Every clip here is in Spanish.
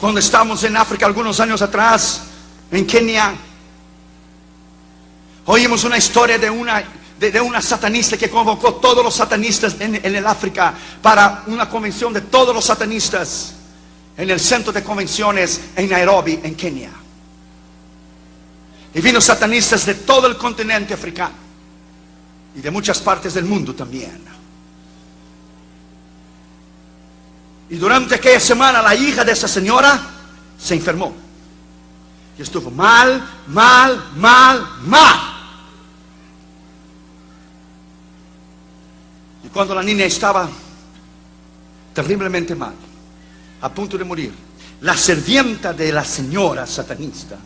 Cuando estábamos en África algunos años atrás, en Kenia, oímos una historia de una, de, una satanista que convocó todos los satanistas en, en el África para una convención de todos los satanistas en el centro de convenciones en Nairobi, en Kenia. Y vino satanistas de todo el continente africano y de muchas partes del mundo también. Y durante aquella semana la hija de esa señora se enfermó. Y estuvo mal, mal, mal, mal. Y cuando la niña estaba terriblemente mal, a punto de morir, la servienta de la señora satanista,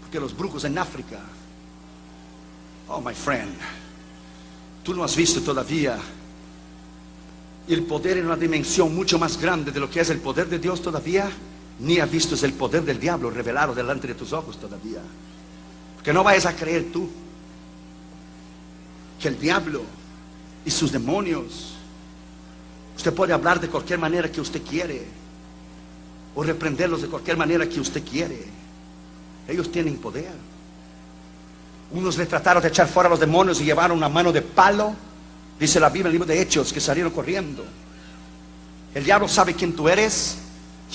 porque los brujos en África, oh my friend, tú no has visto todavía el poder en una dimensión mucho más grande de lo que es el poder de Dios todavía, ni has visto el poder del diablo revelado delante de tus ojos todavía. Porque no vayas a creer tú que el diablo y sus demonios, usted puede hablar de cualquier manera que usted quiere, o reprenderlos de cualquier manera que usted quiere. Ellos tienen poder. Unos le trataron de echar fuera a los demonios y llevaron una mano de palo Dice la Biblia el libro de Hechos que salieron corriendo. El diablo sabe quién tú eres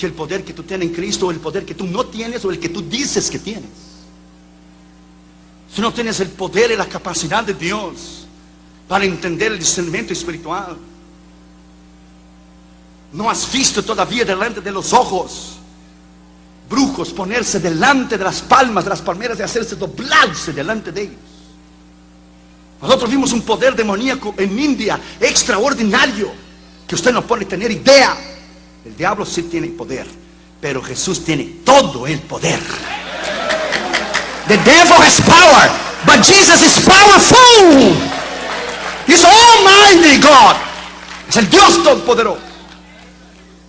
y el poder que tú tienes en Cristo, o el poder que tú no tienes o el que tú dices que tienes. Si no tienes el poder y la capacidad de Dios para entender el discernimiento espiritual, no has visto todavía delante de los ojos brujos ponerse delante de las palmas de las palmeras y hacerse doblarse delante de ellos. Nosotros vimos un poder demoníaco en India extraordinario que usted no puede tener idea. El diablo sí tiene poder, pero Jesús tiene todo el poder. The devil has power, but Jesus is powerful. He's Almighty God. Es el Dios todopoderoso.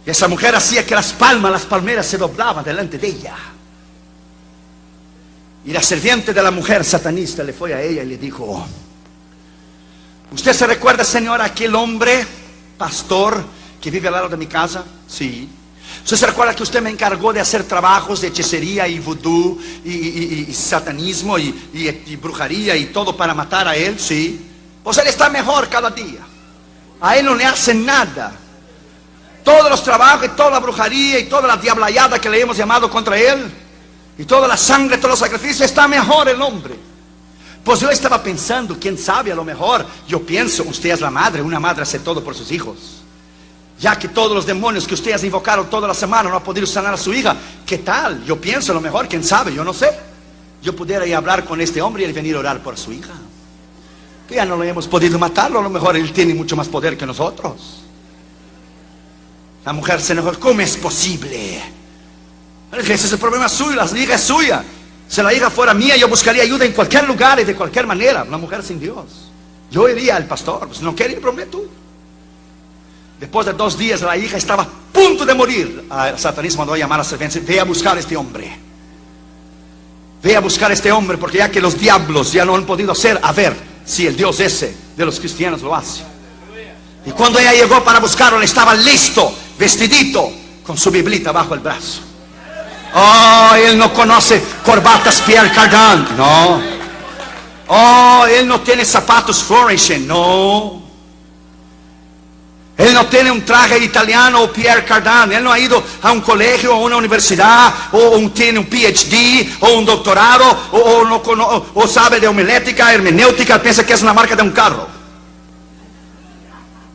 Y esa mujer hacía que las palmas, las palmeras se doblaban delante de ella. Y la serviente de la mujer satanista le fue a ella y le dijo, ¿Usted se recuerda, Señor, aquel hombre, pastor, que vive al lado de mi casa? Sí. ¿Usted se recuerda que usted me encargó de hacer trabajos de hechicería y vudú y, satanismo y, brujería y todo para matar a él? Sí. Pues él está mejor cada día. A él no le hacen nada. Todos los trabajos y toda la brujería y toda la diablayada que le hemos llamado contra él y toda la sangre, todos los sacrificios, está mejor el hombre. Pues yo estaba pensando, quién sabe, a lo mejor, yo pienso, usted es la madre, una madre hace todo por sus hijos. Ya que todos los demonios que usted ha invocado toda la semana no ha podido sanar a su hija, ¿qué tal? Yo pienso, a lo mejor, quién sabe, yo no sé. Yo pudiera ir a hablar con este hombre y venir a orar por su hija. Ya no lo hemos podido matarlo, a lo mejor él tiene mucho más poder que nosotros. La mujer se enojó, ¿cómo es posible? Ese es el problema suyo, la hija es suya. Si la hija fuera mía, yo buscaría ayuda en cualquier lugar y de cualquier manera. Una mujer sin Dios. Yo iría al pastor. Pues no quiere ir, prometo. Después de dos días, la hija estaba a punto de morir. Ah, el satanismo mandó a llamar a la servente. Ve a buscar a este hombre. Ve a buscar a este hombre, porque ya que los diablos ya no han podido hacer, a ver si el Dios ese de los cristianos lo hace. Y cuando ella llegó para buscarlo, estaba listo, vestidito, con su biblita bajo el brazo. Oh, él no conoce corbatas Pierre Cardin. No. Oh, él no tiene zapatos Flourishing. No. Él no tiene un traje italiano o Pierre Cardin. Él no ha ido a un colegio o una universidad o tiene un PhD o un doctorado o, no o sabe de homilética, hermenéutica. Piensa que es una marca de un carro.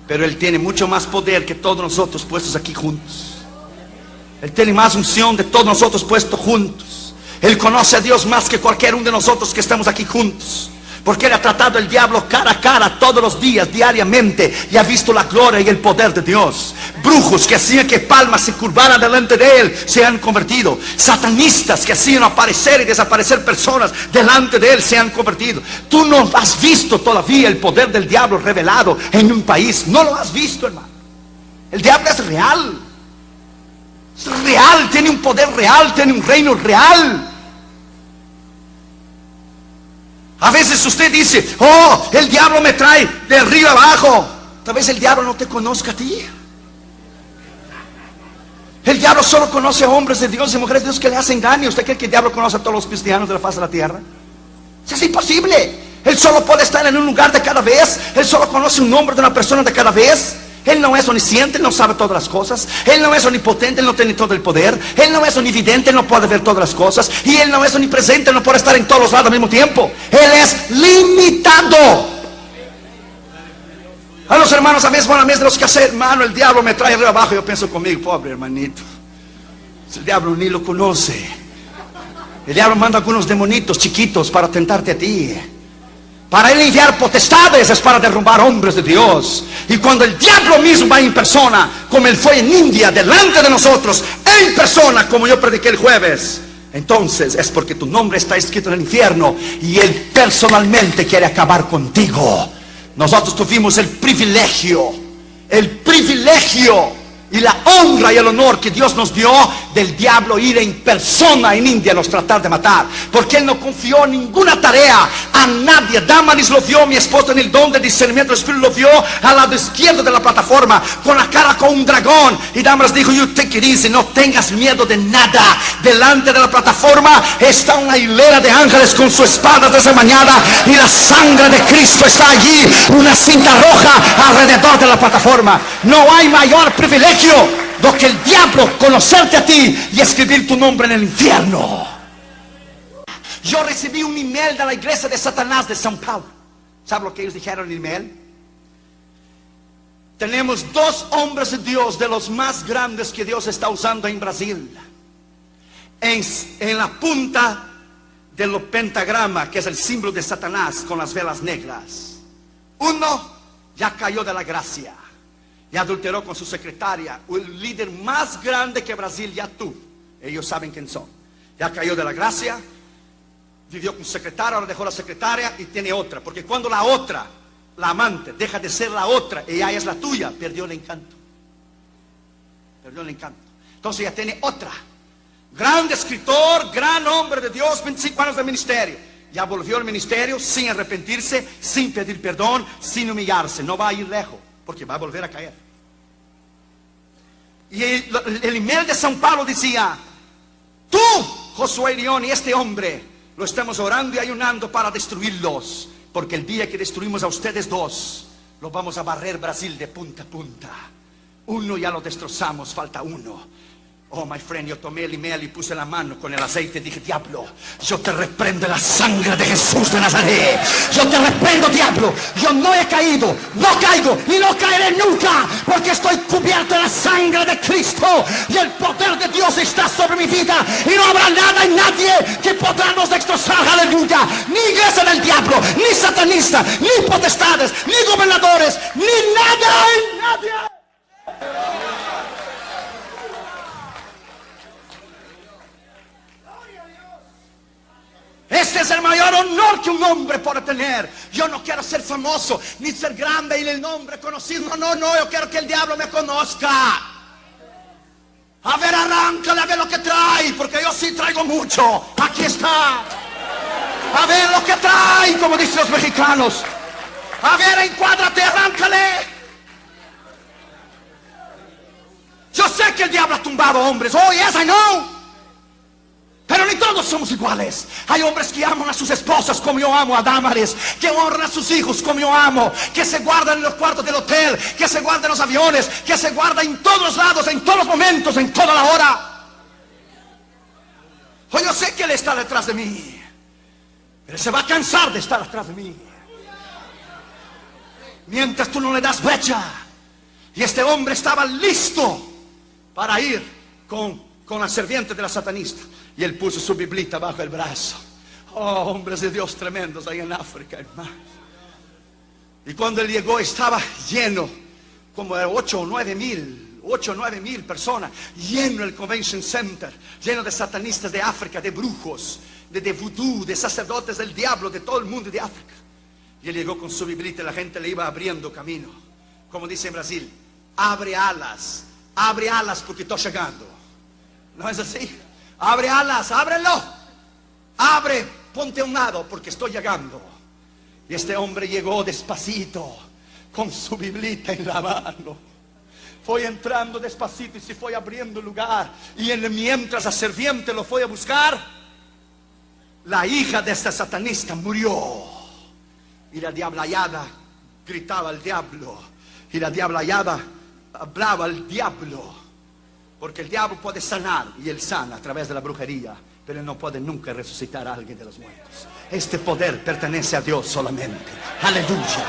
Pero él tiene mucho más poder que todos nosotros puestos aquí juntos. Él tiene más unción de todos nosotros puestos juntos. Él conoce a Dios más que cualquier uno de nosotros que estamos aquí juntos. Porque Él ha tratado el diablo cara a cara todos los días, diariamente, y ha visto la gloria y el poder de Dios. Brujos que hacían que palmas se curvaran delante de Él se han convertido. Satanistas que hacían aparecer y desaparecer personas delante de Él se han convertido. Tú no has visto todavía el poder del diablo revelado en un país. No lo has visto, hermano. El diablo es real real, tiene un poder real, tiene un reino real. A veces usted dice, oh, el diablo me trae de arriba abajo. Tal vez el diablo no te conozca a ti. El diablo solo conoce a hombres de Dios y mujeres de Dios que le hacen daño. ¿Usted cree que el diablo conoce a todos los cristianos de la faz de la tierra? Es imposible. Él solo puede estar en un lugar de cada vez. Él solo conoce un nombre de una persona de cada vez. Él no es omnisciente, no sabe todas las cosas. Él no es omnipotente, no tiene todo el poder. Él no es omnividente, Él no puede ver todas las cosas. Y Él no es omnipresente, Él no puede estar en todos los lados al mismo tiempo. Él es limitado. A los hermanos a veces van a mí de los que hacer, hermano, el diablo me trae arriba abajo. Yo pienso conmigo, pobre hermanito. El diablo ni lo conoce. El diablo manda algunos demonitos chiquitos para tentarte a ti. Para él enviar potestades es para derrumbar hombres de Dios. Y cuando el diablo mismo va en persona, como él fue en India, delante de nosotros, en persona, como yo prediqué el jueves, entonces es porque tu nombre está escrito en el infierno y él personalmente quiere acabar contigo. Nosotros tuvimos el privilegio, el privilegio y la honra y el honor que Dios nos dio del diablo ir en persona en India a nos tratar de matar. Porque Él no confió ninguna tarea a nadie. Damaris lo vio, mi esposo en el don de discernimiento del Espíritu lo vio al lado izquierdo de la plataforma, con la cara con un dragón. Y Damaris dijo, you take it easy, no tengas miedo de nada. Delante de la plataforma está una hilera de ángeles con su espada desde mañana y la sangre de Cristo está allí, una cinta roja alrededor de la plataforma. No hay mayor privilegio do que el diablo conocerte a ti y escribir tu nombre en el infierno. Yo recibí un email de la iglesia de Satanás de São Paulo. ¿Sabe lo que ellos dijeron en el email? Tenemos dos hombres de Dios de los más grandes que Dios está usando en Brasil. En, en la punta del pentagrama, que es el símbolo de Satanás con las velas negras. Uno ya cayó de la gracia y adulteró con su secretaria, el líder más grande que Brasil ya tuvo. Ellos saben quién son. Ya cayó de la gracia, vivió con su secretaria, ahora dejó la secretaria y tiene otra. Porque cuando la otra, la amante, deja de ser la otra, ella es la tuya, perdió el encanto. Perdió el encanto. Entonces ya tiene otra. Gran escritor, gran hombre de Dios, 25 años de ministerio. Ya volvió al ministerio sin arrepentirse, sin pedir perdón, sin humillarse. No va a ir lejos porque va a volver a caer. Y el, el email de San Pablo decía, tú, Josué León y este hombre, lo estamos orando y ayunando para destruirlos, porque el día que destruimos a ustedes dos, lo vamos a barrer Brasil de punta a punta. Uno ya lo destrozamos, falta uno. Oh, my friend, yo tomé el email y puse la mano con el aceite dije, diablo, yo te reprendo la sangre de Jesús de Nazaret. Yo te reprendo, diablo. Yo no he caído, no caigo y no caeré nunca, porque estoy cubierto de la sangre de Cristo y el poder de Dios está sobre mi vida y no habrá nada y nadie que podrá nos destrozar, aleluya. Ni iglesia del diablo, ni satanista, ni potestades, ni gobernadores, ni nada y nadie. Este es el que un hombre puede tener. Yo no quiero ser famoso, ni ser grande y el nombre conocido. No, no, no, yo quiero que el diablo me conozca. A ver, arráncale, a ver lo que trae, porque yo sí traigo mucho. Aquí está. A ver lo que trae, como dicen los mexicanos. A ver, encuádrate, arráncale. Yo sé que el diablo ha tumbado hombres. Oh, yes, I know. Pero ni todos somos iguales. Hay hombres que aman a sus esposas como yo amo a Damares, que honran a sus hijos como yo amo, que se guardan en los cuartos del hotel, que se guardan en los aviones, que se guardan en todos los lados, en todos los momentos, en toda la hora. Hoy yo sé que Él está detrás de mí, pero se va a cansar de estar detrás de mí. Mientras tú no le das brecha. Y este hombre estaba listo para ir con, con la serviente de la satanista. Y él puso su biblita bajo el brazo. Oh, hombres de Dios tremendos ahí en África, hermano. Y cuando él llegó estaba lleno, como de 8 o 9 mil, 8 o 9 mil personas, lleno el Convention Center, lleno de satanistas de África, de brujos, de, de vudú, de sacerdotes del diablo, de todo el mundo de África. Y él llegó con su biblita y la gente le iba abriendo camino. Como dice en Brasil, abre alas, abre alas porque estoy llegando. ¿No es así? Abre alas, ábrelo. Abre, ponte a un lado porque estoy llegando. Y este hombre llegó despacito con su biblita en la mano. fue entrando despacito y se fue abriendo lugar. Y en, mientras la serviente lo fue a buscar, la hija de esta satanista murió. Y la diablayada gritaba al diablo. Y la diablayada hablaba al diablo. Porque el diablo puede sanar y él sana a través de la brujería. Pero él no puede nunca resucitar a alguien de los muertos. Este poder pertenece a Dios solamente. Aleluya.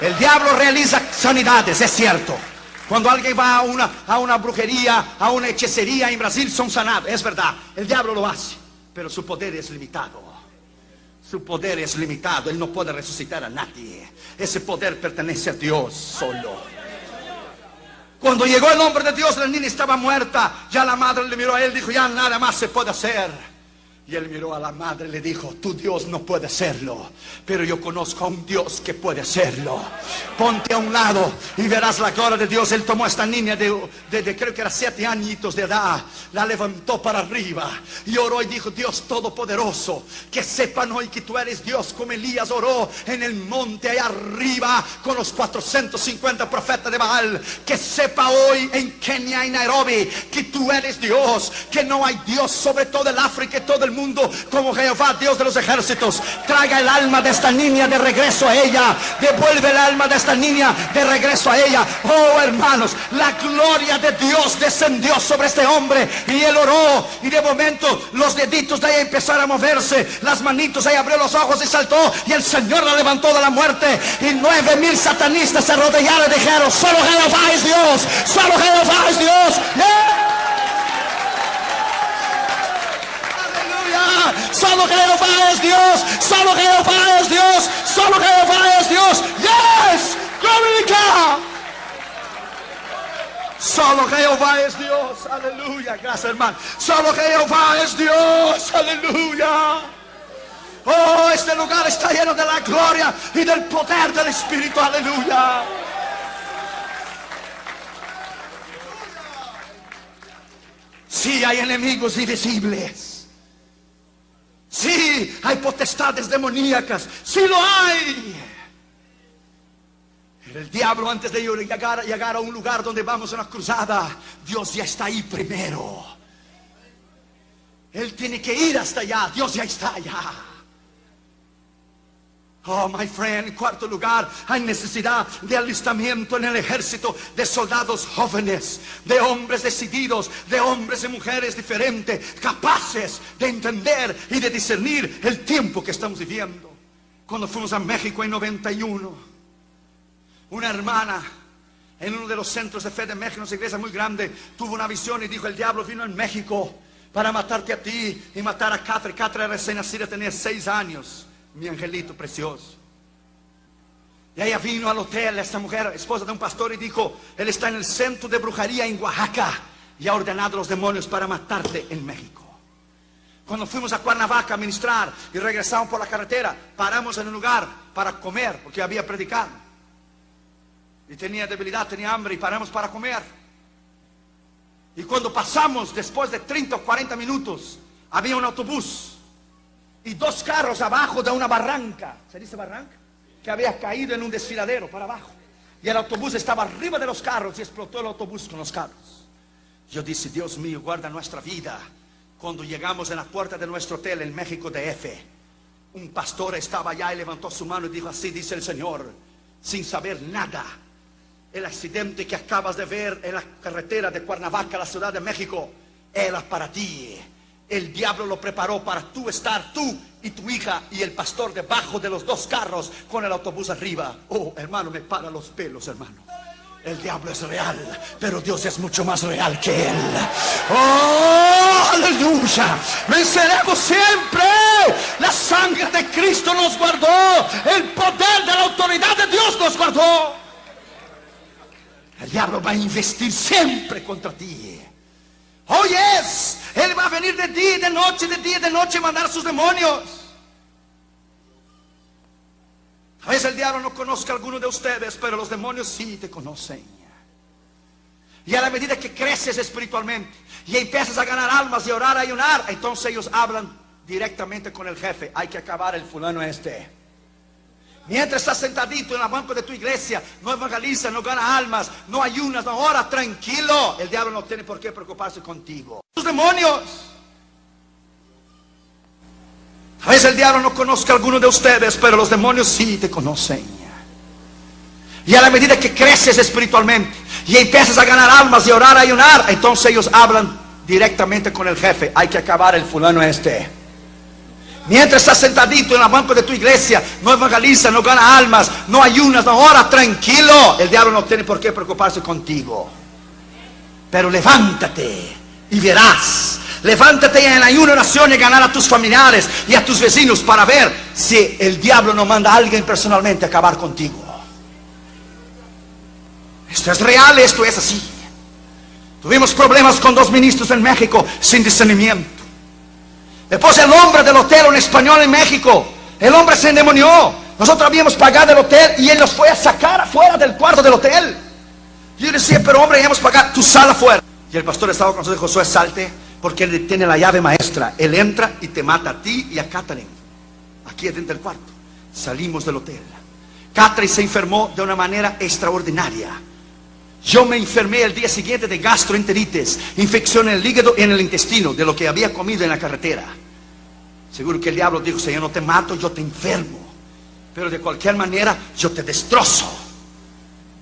El diablo realiza sanidades, es cierto. Cuando alguien va a una, a una brujería, a una hechicería en Brasil, son sanados. Es verdad, el diablo lo hace. Pero su poder es limitado. Su poder es limitado. Él no puede resucitar a nadie. Ese poder pertenece a Dios solo. Cuando llegó el hombre de Dios, la niña estaba muerta. Ya la madre le miró a él y dijo, ya nada más se puede hacer. Y él miró a la madre y le dijo, tu Dios no puede hacerlo, pero yo conozco a un Dios que puede hacerlo. Ponte a un lado y verás la gloria de Dios. Él tomó a esta niña de, de, creo que era siete añitos de edad, la levantó para arriba y oró y dijo, Dios Todopoderoso, que sepan hoy que tú eres Dios como Elías oró en el monte allá arriba con los 450 profetas de Baal. Que sepa hoy en Kenia y Nairobi que tú eres Dios, que no hay Dios sobre todo el África y todo el mundo como Jehová, Dios de los ejércitos. Traiga el alma de esta niña de regreso a ella. Devuelve el alma de esta niña de regreso a ella. Oh hermanos, la gloria de Dios descendió sobre este hombre y él oró. Y de momento los deditos de ella empezaron a moverse. Las manitos, ella abrió los ojos y saltó. Y el Señor la levantó de la muerte. Y nueve mil satanistas se arrodillaron y dijeron, solo Jehová es Dios. Solo Jehová es Dios. Solo Jehová es Dios. Solo Jehová es Dios. Solo Jehová es Dios. Yes. Glorifica. Solo Jehová es Dios. Aleluya. Gracias, hermano. Solo Jehová es Dios. Aleluya. Oh, este lugar está lleno de la gloria y del poder del Espíritu. Aleluya. Sí hay enemigos invisibles. Sí, hay potestades demoníacas. Sí lo hay. El diablo antes de llegar, a un lugar donde vamos a una cruzada, Dios ya está ahí primero. Él tiene que ir hasta allá. Dios ya está allá. Oh, my friend, en cuarto lugar, hay necesidad de alistamiento en el ejército de soldados jóvenes, de hombres decididos, de hombres y mujeres diferentes, capaces de entender y de discernir el tiempo que estamos viviendo. Cuando fuimos a México en 91, una hermana en uno de los centros de fe de México, una iglesia muy grande, tuvo una visión y dijo, el diablo vino en México para matarte a ti y matar a Catherine. Catherine recién nacida, tenía seis años mi angelito precioso. Y ella vino al hotel, esta mujer, esposa de un pastor, y dijo, él está en el centro de brujería en Oaxaca y ha ordenado a los demonios para matarte en México. Cuando fuimos a Cuernavaca a ministrar y regresamos por la carretera, paramos en un lugar para comer, porque había predicado. Y tenía debilidad, tenía hambre y paramos para comer. Y cuando pasamos, después de 30 o 40 minutos, había un autobús y dos carros abajo de una barranca. ¿Se dice barranca? Que había caído en un desfiladero para abajo. Y el autobús estaba arriba de los carros y explotó el autobús con los carros. Yo dije, Dios mío, guarda nuestra vida. Cuando llegamos en la puerta de nuestro hotel en México DF, un pastor estaba allá y levantó su mano y dijo, así dice el Señor, sin saber nada. El accidente que acabas de ver en la carretera de Cuernavaca, la Ciudad de México, era para ti. El diablo lo preparó para tú estar, tú y tu hija y el pastor debajo de los dos carros con el autobús arriba. Oh, hermano, me para los pelos, hermano. El diablo es real, pero Dios es mucho más real que él. Oh, aleluya. Venceremos siempre. La sangre de Cristo nos guardó. El poder de la autoridad de Dios nos guardó. El diablo va a investir siempre contra ti. Oh, yes. Él va a venir de día y de noche, de día y de noche mandar sus demonios. A veces el diablo no conozca a alguno de ustedes, pero los demonios sí te conocen. Y a la medida que creces espiritualmente y empiezas a ganar almas y orar, a ayunar, entonces ellos hablan directamente con el jefe. Hay que acabar el fulano este. Mientras estás sentadito en la banco de tu iglesia, no evangeliza, no gana almas, no ayunas, no ora, tranquilo. El diablo no tiene por qué preocuparse contigo. Los demonios. A veces el diablo no conozca a alguno de ustedes, pero los demonios sí te conocen. Y a la medida que creces espiritualmente y empiezas a ganar almas y orar, ayunar, entonces ellos hablan directamente con el jefe. Hay que acabar el fulano este. Mientras estás sentadito en la banco de tu iglesia, no evangeliza, no gana almas, no ayunas, no ora, tranquilo. El diablo no tiene por qué preocuparse contigo. Pero levántate y verás. Levántate en ayuno, oración y ganar a tus familiares y a tus vecinos para ver si el diablo no manda a alguien personalmente a acabar contigo. Esto es real, esto es así. Tuvimos problemas con dos ministros en México sin discernimiento. Después el hombre del hotel, un español en México, el hombre se endemonió. Nosotros habíamos pagado el hotel y él nos fue a sacar afuera del cuarto del hotel. Yo decía, pero hombre, hemos pagado, tu sala afuera. Y el pastor estaba con nosotros, Josué, salte, porque él tiene la llave maestra. Él entra y te mata a ti y a Catherine. Aquí dentro del cuarto. Salimos del hotel. Catherine se enfermó de una manera extraordinaria. Yo me enfermé el día siguiente de gastroenteritis, infección en el hígado y en el intestino, de lo que había comido en la carretera. Seguro que el diablo dijo, Señor, no te mato, yo te enfermo. Pero de cualquier manera, yo te destrozo.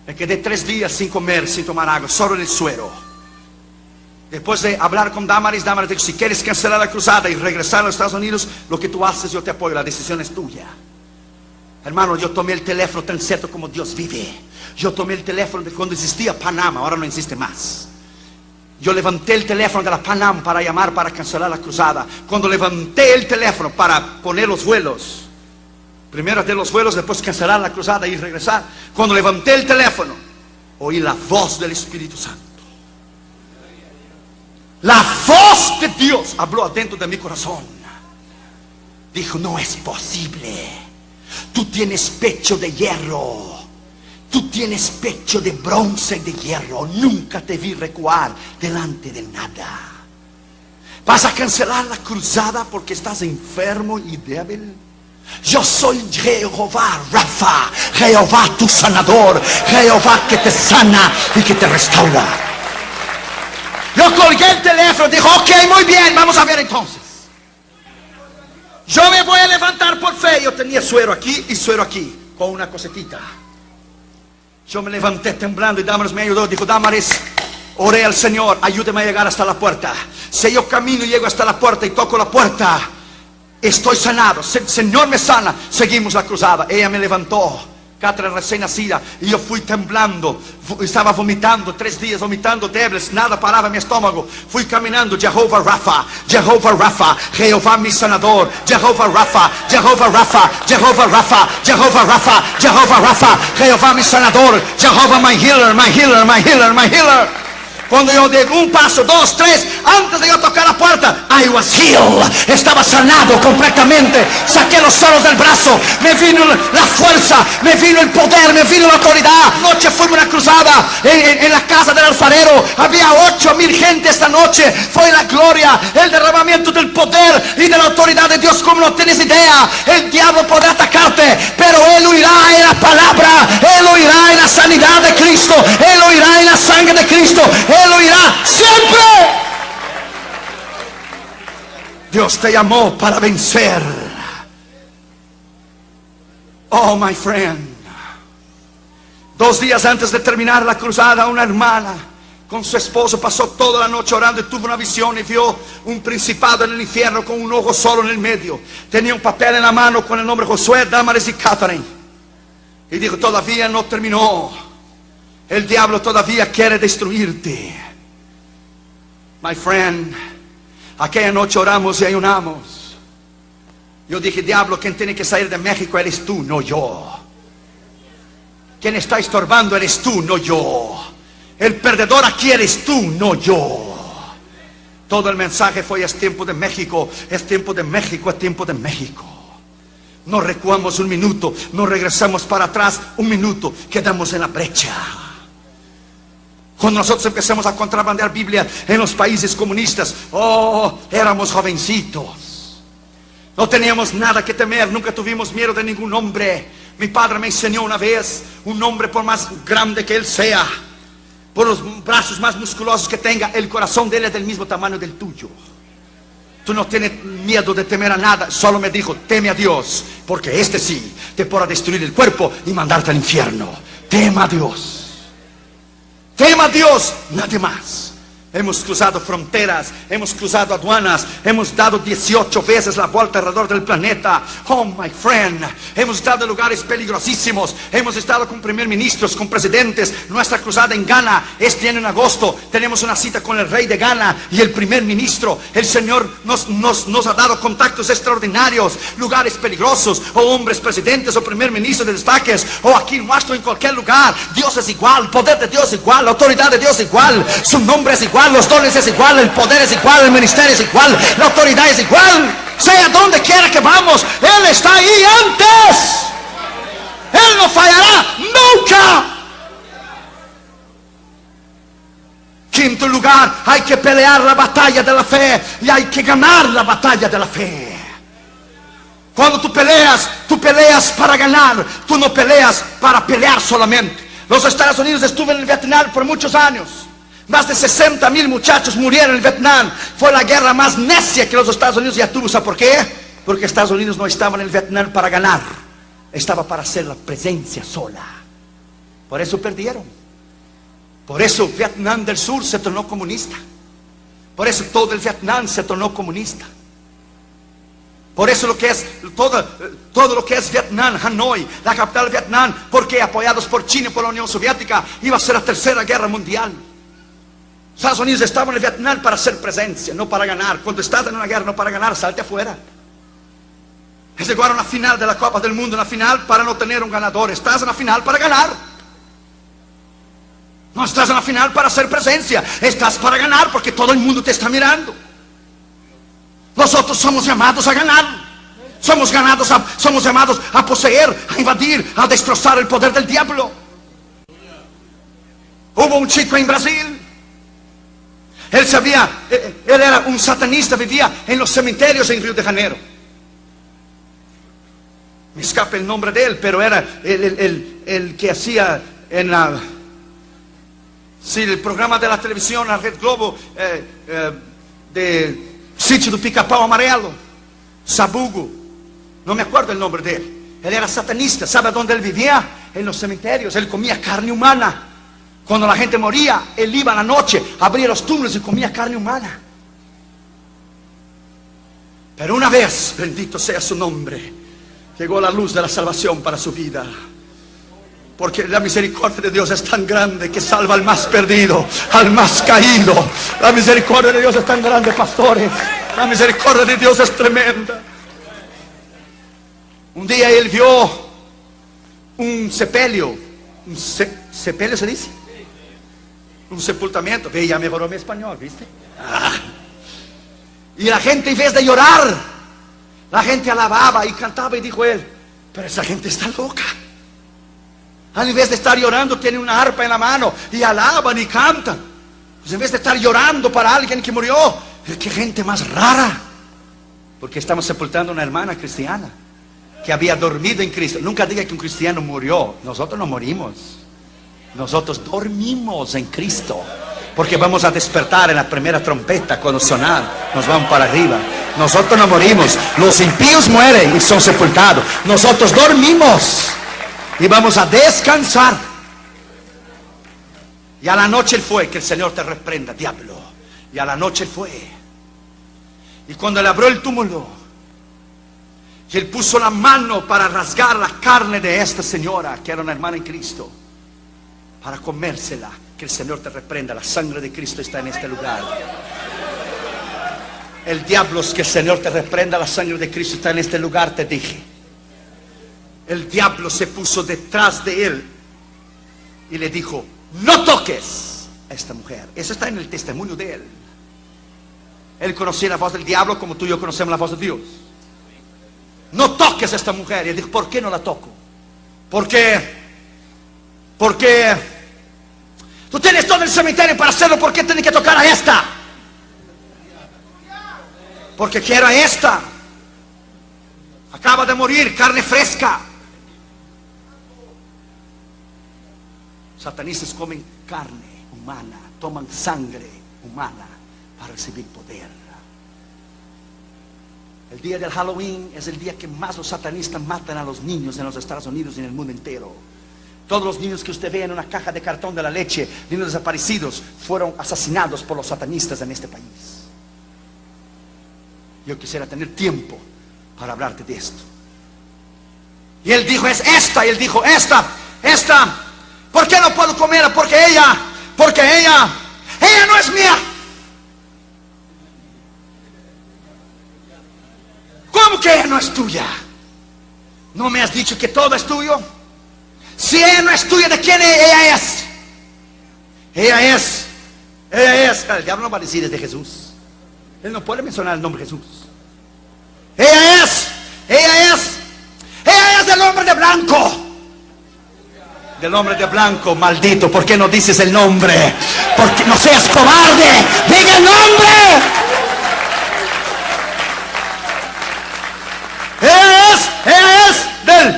Me quedé tres días sin comer, sin tomar agua, solo en el suero. Después de hablar con Damaris, Damaris dijo, si quieres cancelar la cruzada y regresar a los Estados Unidos, lo que tú haces yo te apoyo, la decisión es tuya. Hermano, yo tomé el teléfono tan cierto como Dios vive. Yo tomé el teléfono de cuando existía Panamá, ahora no existe más. Yo levanté el teléfono de la Panam para llamar para cancelar la cruzada. Cuando levanté el teléfono para poner los vuelos, primero de los vuelos, después cancelar la cruzada y regresar. Cuando levanté el teléfono, oí la voz del Espíritu Santo. La voz de Dios habló adentro de mi corazón. Dijo, no es posible. Tú tienes pecho de hierro. Tú tienes pecho de bronce y de hierro. Nunca te vi recuar delante de nada. ¿Vas a cancelar la cruzada porque estás enfermo y débil? Yo soy Jehová Rafa, Jehová tu sanador, Jehová que te sana y que te restaura. Yo colgué el teléfono, dijo, ok, muy bien, vamos a ver entonces. Yo me voy a levantar por fe. Yo tenía suero aquí y suero aquí, con una cosetita. Yo me levanté temblando y Damaris me ayudó. Dijo, Damaris, oré al Señor, ayúdeme a llegar hasta la puerta. Si yo camino y llego hasta la puerta y toco la puerta, estoy sanado. Señor me sana. Seguimos la cruzada. Ella me levantó. Catherine recién nacida y yo fui temblando, estaba vomitando, tres días vomitando débiles, nada paraba mi estómago. Fui caminando, Jehová Rafa, Jehová Rafa, Jehová mi sanador, Jehová Rafa, Jehová Rafa, Jehová Rafa, Jehová Rafa, Jehová Rafa, Jehová mi sanador, Jehová my healer, my healer, my healer, my healer. Cuando yo di un paso, dos, tres, antes de yo tocar la puerta, I was healed. Estaba sanado completamente. Saqué los solos del brazo. Me vino la fuerza, me vino el poder, me vino la autoridad. Noche fuimos una cruzada en, la casa del alfarero. Había ocho mil gente esta noche. Fue la gloria, el derramamiento del poder y de la autoridad de Dios como no tienes idea. El diablo podrá atacarte, pero él huirá en la palabra. Él huirá en la sanidad de Cristo. Él huirá en la sangre de Cristo. Él oirá siempre. Dios te llamó para vencer. Oh, my friend. Dos días antes de terminar la cruzada, una hermana con su esposo pasó toda la noche orando y tuvo una visión y vio un principado en el infierno con un ojo solo en el medio. Tenía un papel en la mano con el nombre Josué, Damaris y Catherine. Y dijo, todavía no terminó. El diablo todavía quiere destruirte. My friend, aquella noche oramos y ayunamos. Yo dije, diablo, quien tiene que salir de México eres tú, no yo. Quien está estorbando eres tú, no yo. El perdedor aquí eres tú, no yo. Todo el mensaje fue, es tiempo de México, es tiempo de México, es tiempo de México. No recuamos un minuto, no regresamos para atrás un minuto, quedamos en la brecha. Cuando nosotros empezamos a contrabandear Biblia en los países comunistas, oh, éramos jovencitos. No teníamos nada que temer, nunca tuvimos miedo de ningún hombre. Mi padre me enseñó una vez, un hombre por más grande que él sea, por los brazos más musculosos que tenga, el corazón de él es del mismo tamaño del tuyo. Tú no tienes miedo de temer a nada, solo me dijo, teme a Dios, porque este sí te podrá destruir el cuerpo y mandarte al infierno. Tema a Dios. Tema a Dios, nada más. Hemos cruzado fronteras, hemos cruzado aduanas, hemos dado 18 veces la vuelta alrededor del planeta. Oh, my friend, hemos estado en lugares peligrosísimos, hemos estado con primer ministros, con presidentes. Nuestra cruzada en Ghana este año en agosto. Tenemos una cita con el rey de Ghana y el primer ministro. El Señor nos, ha dado contactos extraordinarios, lugares peligrosos, o hombres presidentes, o primer ministro de destaques, o aquí en Washington, en cualquier lugar. Dios es igual, poder de Dios igual, autoridad de Dios igual, su nombre es igual los dones es igual, el poder es igual, el ministerio es igual, la autoridad es igual. Sea donde quiera que vamos, Él está ahí antes. Él no fallará nunca. Quinto lugar, hay que pelear la batalla de la fe y hay que ganar la batalla de la fe. Cuando tú peleas, tú peleas para ganar, tú no peleas para pelear solamente. Los Estados Unidos estuve en el Vietnam por muchos años. Más de 60 mil muchachos murieron en Vietnam. Fue la guerra más necia que los Estados Unidos ya tuvo. ¿Sabe por qué? Porque Estados Unidos no estaba en el Vietnam para ganar. Estaba para hacer la presencia sola. Por eso perdieron. Por eso Vietnam del Sur se tornó comunista. Por eso todo el Vietnam se tornó comunista. Por eso lo que es todo, todo lo que es Vietnam, Hanoi, la capital de Vietnam, porque apoyados por China y por la Unión Soviética, iba a ser la tercera guerra mundial. Estados Unidos estaba en el Vietnam para hacer presencia, no para ganar. Cuando estás en una guerra, no para ganar, salte afuera. Es llegar a una final de la Copa del Mundo, una final para no tener un ganador. Estás en la final para ganar. No estás en la final para hacer presencia. Estás para ganar porque todo el mundo te está mirando. Nosotros somos llamados a ganar. Somos, ganados somos llamados a poseer, a invadir, a destrozar el poder del diablo. Hubo un chico en Brasil él sabía, eh, él era un satanista, vivía en los cementerios en Río de Janeiro. Me escapa el nombre de él, pero era el, que hacía en la, sí, el programa de la televisión, la Red Globo, eh, eh, de Sitio do Pica-Pau Amarelo, Sabugo, no me acuerdo el nombre de él. Él era satanista, ¿sabe dónde él vivía? En los cementerios, él comía carne humana. Cuando la gente moría, él iba a la noche, abría los túmulos y comía carne humana. Pero una vez, bendito sea su nombre, llegó la luz de la salvación para su vida. Porque la misericordia de Dios es tan grande que salva al más perdido, al más caído. La misericordia de Dios es tan grande, pastores. La misericordia de Dios es tremenda. Un día él vio un sepelio. Un sepelio se dice un sepultamiento. Ve, ya mejoró mi español, ¿viste? Ah. Y la gente en vez de llorar, la gente alababa y cantaba y dijo él, pero esa gente está loca. En vez de estar llorando, tiene una arpa en la mano y alaban y cantan. Pues en vez de estar llorando para alguien que murió, qué gente más rara. Porque estamos sepultando a una hermana cristiana que había dormido en Cristo. Nunca diga que un cristiano murió. Nosotros no morimos. Nosotros dormimos en Cristo. Porque vamos a despertar en la primera trompeta cuando sonar. Nos vamos para arriba. Nosotros no morimos. Los impíos mueren y son sepultados. Nosotros dormimos y vamos a descansar. Y a la noche fue que el Señor te reprenda, diablo. Y a la noche fue. Y cuando le abrió el túmulo, él puso la mano para rasgar la carne de esta señora, que era una hermana en Cristo para comérsela. Que el Señor te reprenda. La sangre de Cristo está en este lugar. El diablo es que el Señor te reprenda. La sangre de Cristo está en este lugar, te dije. El diablo se puso detrás de él y le dijo, no toques a esta mujer. Eso está en el testimonio de él. Él conocía la voz del diablo como tú y yo conocemos la voz de Dios. No toques a esta mujer. Y él dijo, ¿por qué no la toco? Porque porque tú tienes todo el cementerio para hacerlo, ¿por qué tienes que tocar a esta? Porque quiero a esta. Acaba de morir, carne fresca. Satanistas comen carne humana, toman sangre humana para recibir poder. El día del Halloween es el día que más los satanistas matan a los niños en los Estados Unidos y en el mundo entero. Todos los niños que usted ve en una caja de cartón de la leche, niños desaparecidos, fueron asesinados por los satanistas en este país. Yo quisiera tener tiempo para hablarte de esto. Y él dijo, es esta, y él dijo, esta, esta, ¿por qué no puedo comerla? Porque ella, porque ella, ella no es mía. ¿Cómo que ella no es tuya? ¿No me has dicho que todo es tuyo? Si ella no es tuya, ¿de quién ella es? Ella es, ella es. El diablo no va a decir de Jesús. Él no puede mencionar el nombre Jesús. Ella es, ella es, ella es del hombre de blanco. Del hombre de blanco, maldito. ¿Por qué no dices el nombre? Porque no seas cobarde. Diga el nombre. Ella es, ella es del,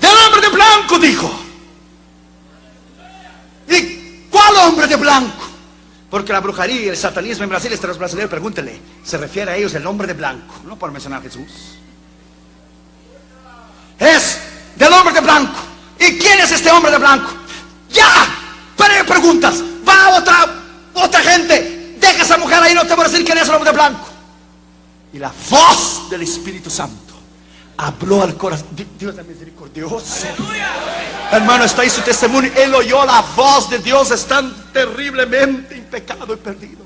del hombre de blanco, dijo. ¿Y cuál hombre de blanco? Porque la brujería y el satanismo en Brasil, este los brasileños, pregúntele, se refiere a ellos el hombre de blanco, no por mencionar a Jesús. Es del hombre de blanco. ¿Y quién es este hombre de blanco? Ya, pero preguntas, va otra, otra gente, deja esa mujer ahí, no te voy a decir quién es el hombre de blanco. Y la voz del Espíritu Santo habló al corazón. Dios es misericordioso. Hermano, está ahí su testimonio. Él oyó la voz de Dios, están terriblemente en pecado y perdido.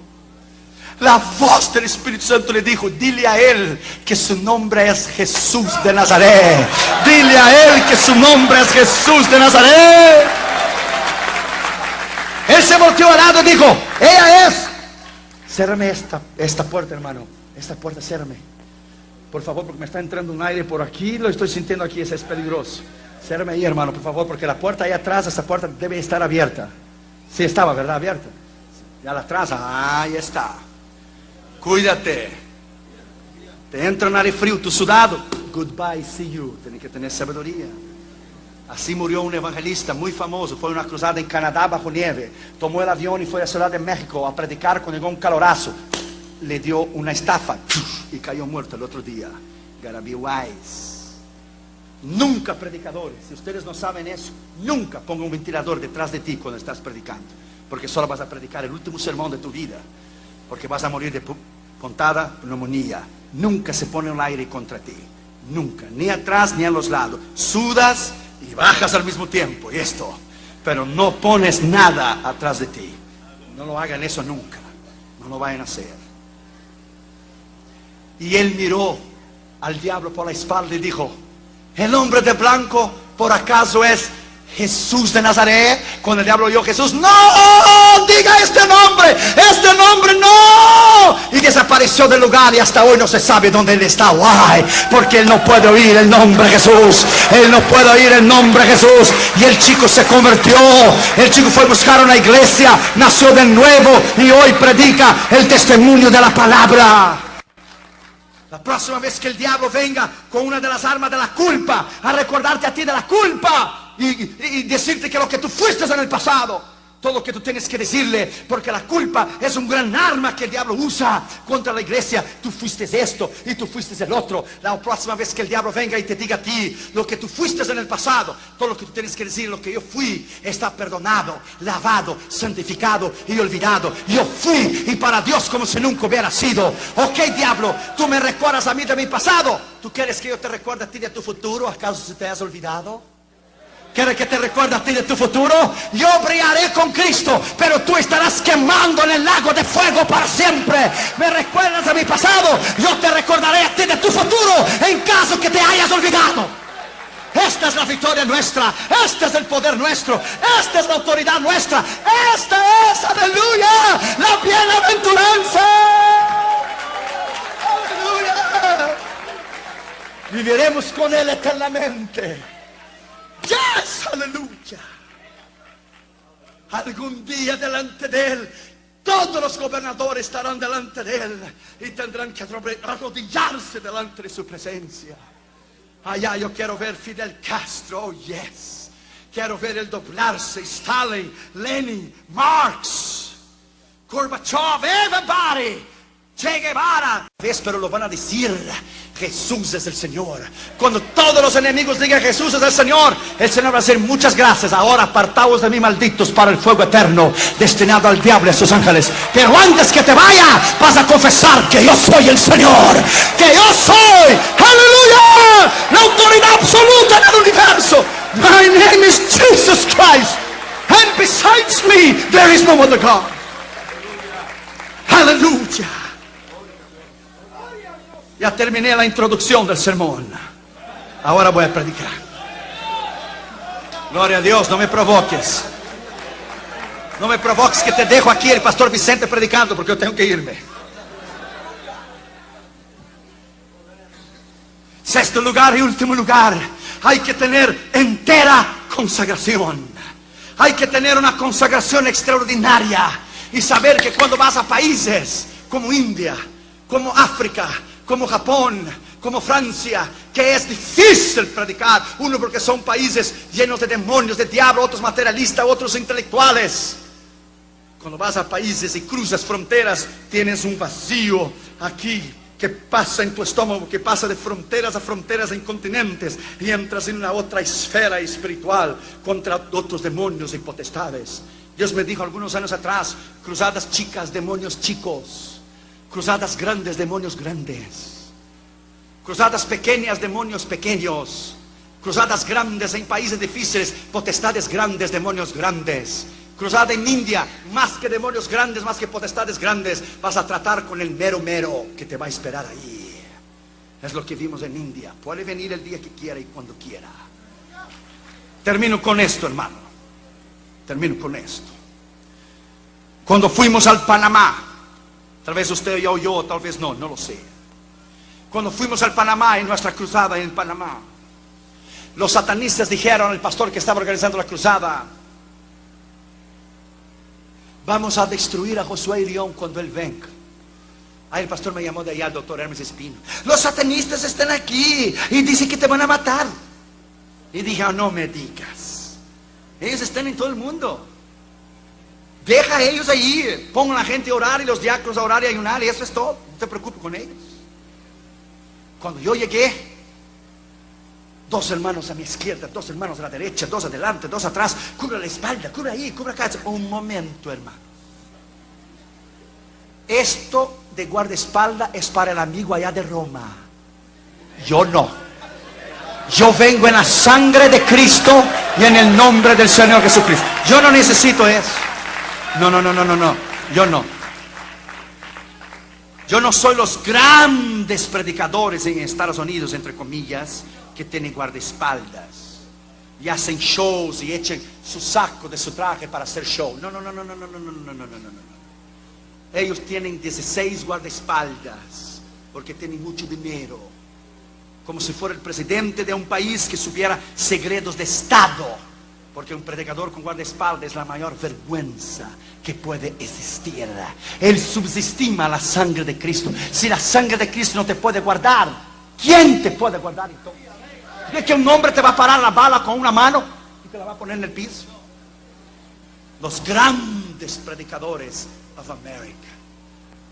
La voz del Espíritu Santo le dijo, dile a él que su nombre es Jesús de Nazaret. Dile a él que su nombre es Jesús de Nazaret. Él se volteó al lado y dijo, ella es. Cérrame esta, esta puerta, hermano. Esta puerta, cérrame. Por favor, porque me está entrando un aire por aquí, lo estoy sintiendo aquí, ese es peligroso. Cérrame ahí, hermano, por favor, porque la puerta ahí atrás, esa puerta debe estar abierta. Sí estaba, ¿verdad? Abierta. Ya la atrás, ahí está. Cuídate. Te entra un aire frío, tu sudado. Goodbye, see you. Tienes que tener sabiduría. Así murió un evangelista muy famoso. Fue una cruzada en Canadá bajo nieve. Tomó el avión y fue a Ciudad de México a predicar con un calorazo. Le dio una estafa y cayó muerto el otro día. Gotta be wise. Nunca predicadores, si ustedes no saben eso, nunca ponga un ventilador detrás de ti cuando estás predicando. Porque solo vas a predicar el último sermón de tu vida. Porque vas a morir de pontada, neumonía. Nunca se pone un aire contra ti. Nunca. Ni atrás ni a los lados. Sudas y bajas al mismo tiempo. Y esto. Pero no pones nada atrás de ti. No lo hagan eso nunca. No lo vayan a hacer. Y él miró al diablo por la espalda y dijo, el hombre de blanco por acaso es Jesús de Nazaret. Cuando el diablo oyó Jesús, no, diga este nombre, este nombre no. Y desapareció del lugar y hasta hoy no se sabe dónde él está. Why? Porque él no puede oír el nombre Jesús. Él no puede oír el nombre Jesús. Y el chico se convirtió. El chico fue a buscar una iglesia, nació de nuevo y hoy predica el testimonio de la palabra. La próxima vez que el diablo venga con una de las armas de la culpa a recordarte a ti de la culpa y, decirte que lo que tú fuiste en el pasado, todo lo que tú tienes que decirle, porque la culpa es un gran arma que el diablo usa contra la iglesia. Tú fuiste esto y tú fuiste el otro. La próxima vez que el diablo venga y te diga a ti lo que tú fuiste en el pasado, todo lo que tú tienes que decir, lo que yo fui, está perdonado, lavado, santificado y olvidado. Yo fui y para Dios como si nunca hubiera sido. Ok, diablo, tú me recuerdas a mí de mi pasado. ¿Tú quieres que yo te recuerde a ti de tu futuro? ¿Acaso se te has olvidado? ¿Quieres que te recuerde a ti de tu futuro? Yo brillaré con Cristo, pero tú estarás quemando en el lago de fuego para siempre. Me recuerdas de mi pasado, yo te recordaré a ti de tu futuro en caso que te hayas olvidado. Esta es la victoria nuestra, este es el poder nuestro, esta es la autoridad nuestra, esta es, aleluya, la bienaventuranza. Aleluya. Viviremos con Él eternamente. Yes, aleluya. Algún día delante de Él, todos los gobernadores estarán delante de Él y tendrán que arro- arrodillarse delante de su presencia. Allá yo quiero ver Fidel Castro, oh yes. Quiero ver el doblarse. Stalin, Lenin, Marx, Gorbachev, everybody. Che Guevara. ¿Ves? Pero lo van a decir. Jesús es el Señor. Cuando todos los enemigos digan Jesús es el Señor, el Señor va a decir muchas gracias. Ahora apartaos de mí, malditos, para el fuego eterno, destinado al diablo y a sus ángeles. Pero antes que te vaya, vas a confesar que yo soy el Señor. Que yo soy, aleluya, la autoridad absoluta del universo. My name is Jesus Christ. And besides me, there is no other God. Aleluya. Ya terminé la introducción del sermón. Ahora voy a predicar. Gloria a Dios, no me provoques. No me provoques que te dejo aquí el pastor Vicente predicando porque yo tengo que irme. Sexto lugar y último lugar, hay que tener entera consagración. Hay que tener una consagración extraordinaria y saber que cuando vas a países como India, como África, como Japón, como Francia, que es difícil predicar. Uno porque son países llenos de demonios, de diablo, otros materialistas, otros intelectuales. Cuando vas a países y cruzas fronteras, tienes un vacío aquí que pasa en tu estómago, que pasa de fronteras a fronteras en continentes y entras en una otra esfera espiritual contra otros demonios y potestades. Dios me dijo algunos años atrás, cruzadas chicas, demonios chicos, cruzadas grandes, demonios grandes, cruzadas pequeñas, demonios pequeños, cruzadas grandes en países difíciles, potestades grandes, demonios grandes. Cruzada en India, más que demonios grandes, más que potestades grandes, vas a tratar con el mero mero que te va a esperar ahí. Es lo que vimos en India. Puede venir el día que quiera y cuando quiera. Termino con esto, hermano. Termino con esto. Cuando fuimos al Panamá, tal vez usted ya oyó, tal vez no, no lo sé. Cuando fuimos al Panamá en nuestra cruzada en Panamá, los satanistas dijeron al pastor que estaba organizando la cruzada, Vamos a destruir a Josué y León cuando él venga. Ahí el pastor me llamó de allá, el doctor Hermes Espino. Los satanistas están aquí y dicen que te van a matar. Y dije, "Oh, no me digas. Ellos están en todo el mundo. Deja a ellos allí. Pongan a la gente a orar y los diáconos a orar y ayunar y eso es todo. No te preocupes con ellos. Cuando yo llegué, Dos hermanos a mi izquierda, dos hermanos a la derecha, dos adelante, dos atrás. Cubre la espalda, cubre ahí, cubre acá. Un momento, hermano. Esto de guardaespaldas es para el amigo allá de Roma. Yo no. Yo vengo en la sangre de Cristo y en el nombre del Señor Jesucristo. Yo no necesito eso. No, no, no, no, no, no. Yo no. Yo no soy los grandes predicadores en Estados Unidos, entre comillas, que tienen guardaespaldas y hacen shows y echan su saco de su traje para hacer show. No, no, no, no, no, no, no, no, no, no, no, no. Ellos tienen 16 guardaespaldas porque tienen mucho dinero. Como si fuera el presidente de un país que supiera segredos de Estado. Porque un predicador con guardaespaldas es la mayor vergüenza que puede existir. Él subsistima la sangre de Cristo. Si la sangre de Cristo no te puede guardar, ¿quién te puede guardar entonces? ¿Crees que un hombre te va a parar la bala con una mano y te la va a poner en el piso? Los grandes predicadores of America.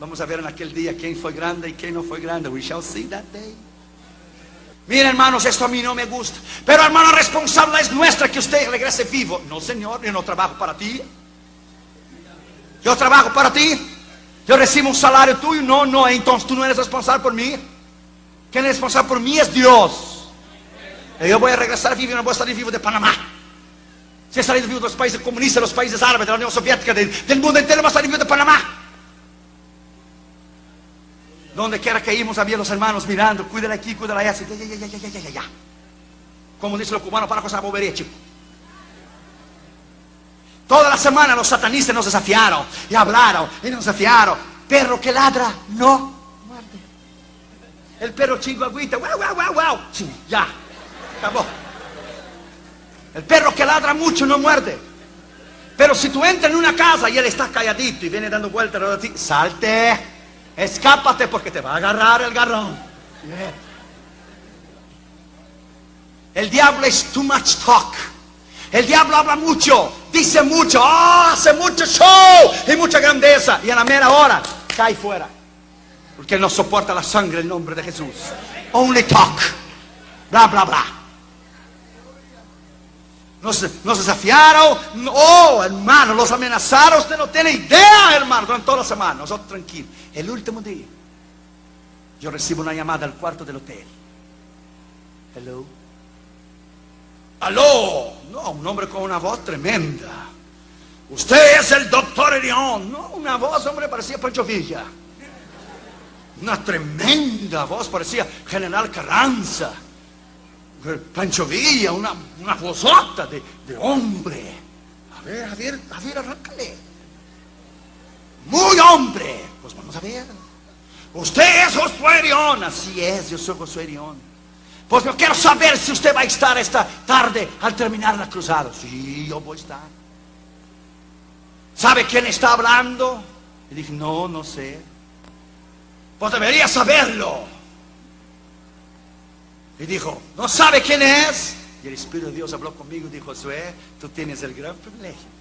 Vamos a ver en aquel día quién fue grande y quién no fue grande. We shall see that day. Mira, hermanos, esto a mí no me gusta. Pero, hermano, responsable es nuestra que usted regrese vivo. No, Señor, yo no trabajo para ti. Yo trabajo para ti. Yo recibo un salario tuyo. No, no, entonces tú no eres responsable por mí. Quien es responsable por mí es Dios. Yo voy a regresar vivo y no voy a salir vivo de Panamá. Si he salido vivo de los países comunistas, de los países árabes, de la Unión Soviética, del mundo entero, voy a salir vivo de Panamá. Donde quiera que íbamos había los hermanos mirando, cuídala aquí, cuídala allá, así, ya, ya, ya, ya, ya, ya, ya. Como dicen los cubanos, para con esa bobería, chico. Toda la semana los satanistas nos desafiaron y hablaron y nos desafiaron. Perro que ladra, no muerde. El perro chihuahuita, guau, guau, guau, guau. Sí, ya, acabó. El perro que ladra mucho no muerde. Pero si tú entras en una casa y él está calladito y viene dando vueltas, salte. Escápate porque te va a agarrar el garrón. El diablo es too much talk. El diablo habla mucho, dice mucho, oh, hace mucho show y mucha grandeza. Y en la mera hora cae fuera. Porque no soporta la sangre en nombre de Jesús. Only talk. Bla, bla, bla. Nos, desafiaron. Oh, hermano, los amenazaron. Usted no tiene idea, hermano. Durante toda la semana. Nosotros tranquilos. El último día, yo recibo una llamada al cuarto del hotel. Hello. Aló. No, un hombre con una voz tremenda. Usted es el doctor Erión. No, una voz, hombre, parecía Pancho Villa. Una tremenda voz, parecía General Carranza. Pancho Villa, una, una vozota de, de hombre. A ver, a ver, a ver, arráncale. Muy hombre. Pues vamos a ver. Usted es Josué Erión. Así es, yo soy Josué Erión. Pues yo quiero saber si usted va a estar esta tarde al terminar la cruzada. Sí, yo voy a estar. ¿Sabe quién está hablando? Y dije, no, no sé. Pues debería saberlo. Y dijo, ¿no sabe quién es? Y el Espíritu de Dios habló conmigo y dijo, Josué, tú tienes el gran privilegio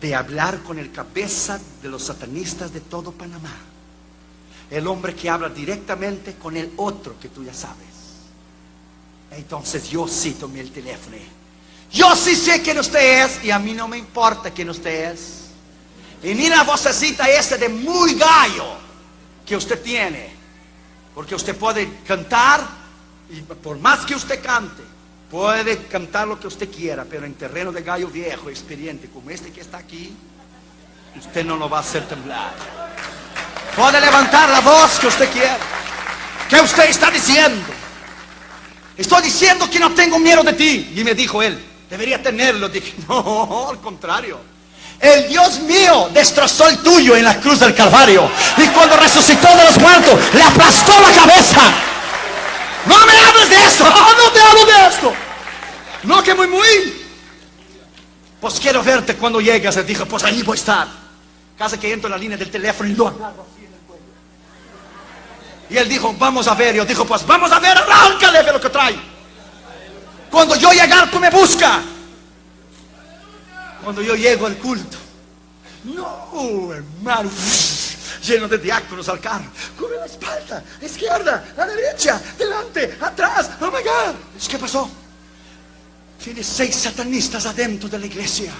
de hablar con el cabeza de los satanistas de todo Panamá. El hombre que habla directamente con el otro que tú ya sabes. Entonces yo sí tomé el teléfono. Yo sí sé quién usted es y a mí no me importa quién usted es. Y ni la vocecita esa de muy gallo que usted tiene. Porque usted puede cantar y por más que usted cante, puede cantar lo que usted quiera, pero en terreno de gallo viejo, experiente, como este que está aquí, usted no lo va a hacer temblar. Puede levantar la voz que usted quiera. ¿Qué usted está diciendo? Estoy diciendo que no tengo miedo de ti. Y me dijo él, debería tenerlo. Dije, no, al contrario. El Dios mío destrozó el tuyo en la cruz del Calvario. Y cuando resucitó de los muertos, le aplastó la cabeza. No me hables de esto. no te hablo de esto. No, que muy, muy. Pues quiero verte cuando llegas. Le dijo, pues ahí voy a estar. Casi que entro en la línea del teléfono y lo agarro así en el cuello. Y él dijo, vamos a ver. Yo dijo, pues vamos a ver, arráncale de lo que trae. Cuando yo llegar, tú me buscas. Cuando yo llego al culto. No, hermano. Lleno de diáconos al carro. Cubre la espalda, izquierda, a la derecha, delante, atrás. Oh my God. ¿Qué pasó? Tiene seis satanistas adentro de la iglesia.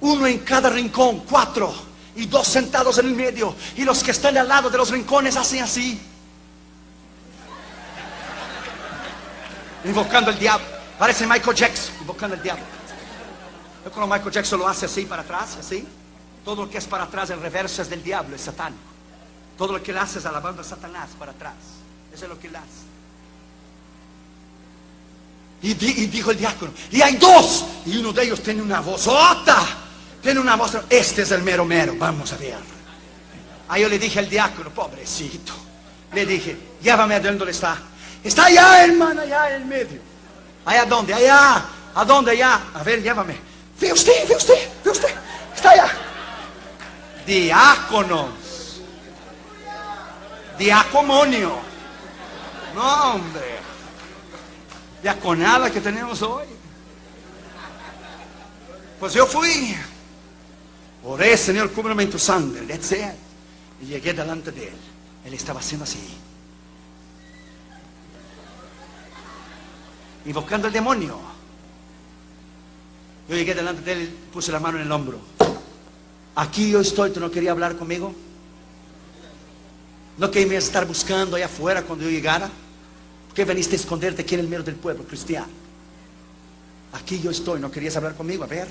Uno en cada rincón, cuatro. Y dos sentados en el medio. Y los que están al lado de los rincones hacen así. Invocando el diablo. Parece Michael Jackson, invocando el diablo. Yo cuando Michael Jackson lo hace así para atrás, así. Todo lo que es para atrás, el reverso es del diablo, es satánico. Todo lo que él hace es alabando a Satanás para atrás. Eso es lo que él hace. Y, di- y dijo el diácono, y hay dos. Y uno de ellos tiene una vozota. Tiene una voz. Este es el mero mero. Vamos a ver. Ahí yo le dije al diácono, pobrecito. Le dije, llévame a donde está. Está allá, hermano, allá en el medio. ¿Allá dónde? Allá. ¿A dónde? Allá. A ver, llévame. Ve usted, ve usted, ve usted. Está allá. Diáconos. Diacomonio. No, hombre. Diaconada que tenemos hoy. Pues yo fui. Oré, Señor, cúbreme en tu sangre. That's it. Y llegué delante de él. Él estaba haciendo así. Invocando al demonio. Yo llegué delante de él y puse la mano en el hombro. Aquí yo estoy, ¿tú no querías hablar conmigo? ¿No querías estar buscando allá afuera cuando yo llegara? ¿Por qué veniste a esconderte aquí en el medio del pueblo cristiano? Aquí yo estoy, ¿no querías hablar conmigo? A ver.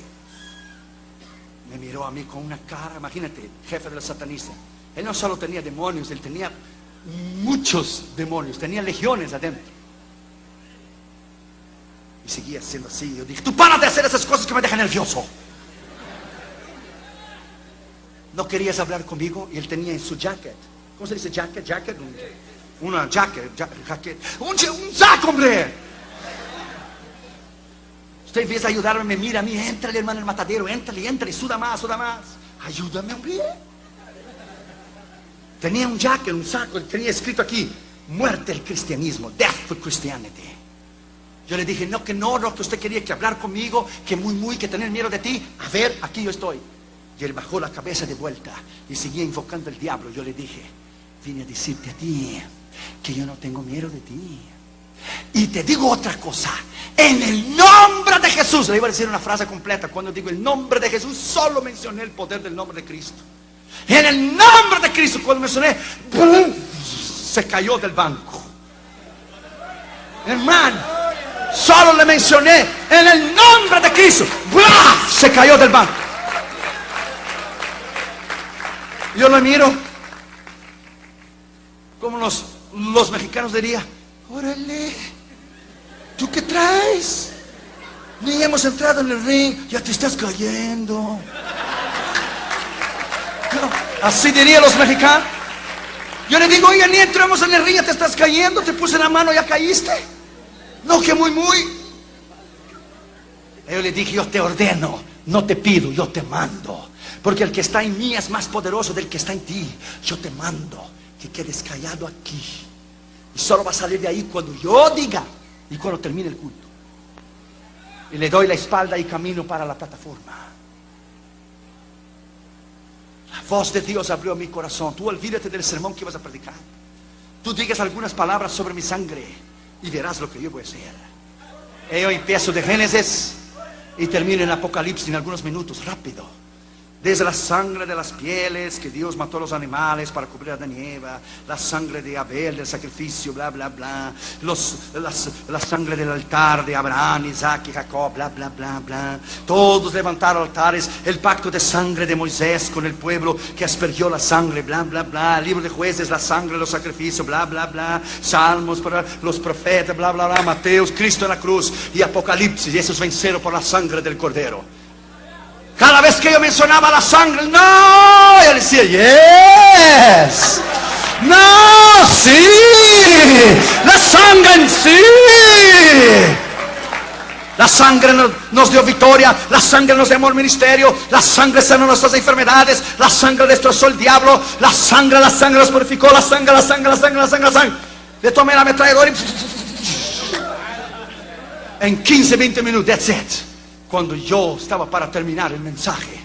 Me miró a mí con una cara, imagínate, jefe de los satanistas. Él no solo tenía demonios, él tenía muchos demonios, tenía legiones adentro. Y seguía siendo así. Yo dije, tú para de hacer esas cosas que me dejan nervioso. No querías hablar conmigo y él tenía en su jacket. ¿Cómo se dice jacket? Jacket. Un- una jacket. ja- jacket. Un, saco, hombre. Usted vez de ayudarme, me mira a mí, entrale hermano el matadero, entrale, entrale, suda más, suda más. Ayúdame, hombre. Tenía un jacket, un saco, tenía escrito aquí, muerte al cristianismo, death to Christianity. Yo le dije, no, que no, no, que usted quería que hablar conmigo, que muy, muy, que tener miedo de ti. A ver, aquí yo estoy. Y él bajó la cabeza de vuelta y seguía invocando al diablo. Yo le dije, vine a decirte a ti que yo no tengo miedo de ti. Y te digo otra cosa, en el nombre de Jesús, le iba a decir una frase completa, cuando digo el nombre de Jesús, solo mencioné el poder del nombre de Cristo. En el nombre de Cristo, cuando mencioné, se cayó del banco. Hermano, solo le mencioné en el nombre de Cristo, se cayó del banco. Yo lo miro como los, los mexicanos dirían, órale, ¿tú qué traes? Ni hemos entrado en el ring, ya te estás cayendo. así dirían los mexicanos. Yo le digo, oye, ni entramos en el ring, ya te estás cayendo, te puse la mano, ya caíste. No, que muy, muy. Yo le dije, yo te ordeno, no te pido, yo te mando. Porque el que está en mí es más poderoso del que está en ti. Yo te mando que quedes callado aquí. Y solo va a salir de ahí cuando yo diga y cuando termine el culto. Y le doy la espalda y camino para la plataforma. La voz de Dios abrió mi corazón. Tú olvídate del sermón que vas a predicar. Tú digas algunas palabras sobre mi sangre y verás lo que yo voy a hacer. Yo empiezo de Génesis y termino en Apocalipsis en algunos minutos, rápido. Desde la sangre de las pieles que Dios mató a los animales para cubrir a Eva, la sangre de Abel del sacrificio, bla, bla, bla, los, la sangre del altar de Abraham, Isaac y Jacob, bla, bla, bla, bla. Todos levantaron altares, el pacto de sangre de Moisés con el pueblo que aspergió la sangre, bla, bla, bla. El libro de jueces, la sangre de los sacrificios, bla, bla, bla. Salmos para los profetas, bla, bla, bla. Mateos, Cristo en la cruz y Apocalipsis. Y esos vencieron por la sangre del Cordero. Cada vez que yo mencionaba la sangre, no, él decía, yes. No, sí. La sangre en sí. La sangre nos, dio victoria, la sangre nos dio el ministerio, la sangre sanó nuestras enfermedades, la sangre destrozó el diablo, la sangre, la sangre nos purificó, la sangre, la sangre, la sangre, la sangre, la sangre. Le tomé la ametralladora y... En 15, 20 minutos, that's it cuando yo estaba para terminar el mensaje,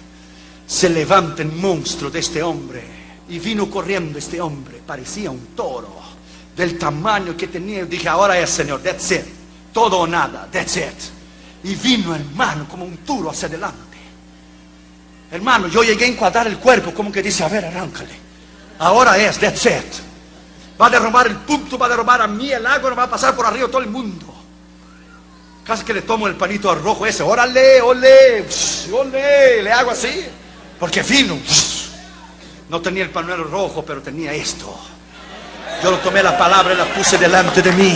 se levanta el monstruo de este hombre y vino corriendo este hombre, parecía un toro, del tamaño que tenía. dije, ahora es Señor, that's it, todo o nada, that's it. Y vino hermano como un toro hacia adelante. Hermano, yo llegué a encuadrar el cuerpo como que dice, a ver, arráncale. Ahora es, that's it. Va a derrumbar el punto, va a derrumbar a mí, el agua va a pasar por arriba todo el mundo. Casi que le tomo el panito rojo ese, órale, ole, ole, le hago así, porque fino. No tenía el panuelo rojo, pero tenía esto. Yo lo tomé la palabra y la puse delante de mí.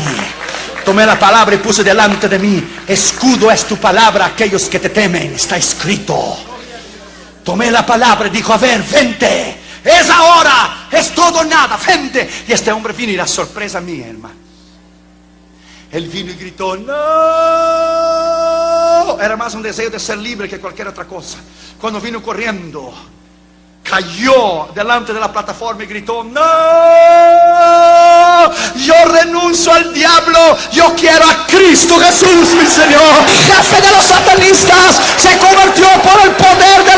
Tomé la palabra y puse delante de mí. Escudo es tu palabra, aquellos que te temen, está escrito. Tomé la palabra y dijo, a ver, vente. Es ahora, es todo nada, vente. Y este hombre vino y la sorpresa mía, hermano. Él vino y gritó, no. Era más un deseo de ser libre que cualquier otra cosa. Cuando vino corriendo, cayó delante de la plataforma y gritó, no, yo renuncio al diablo, yo quiero a Cristo Jesús, mi Señor. Jefe de los satanistas se convirtió por el poder de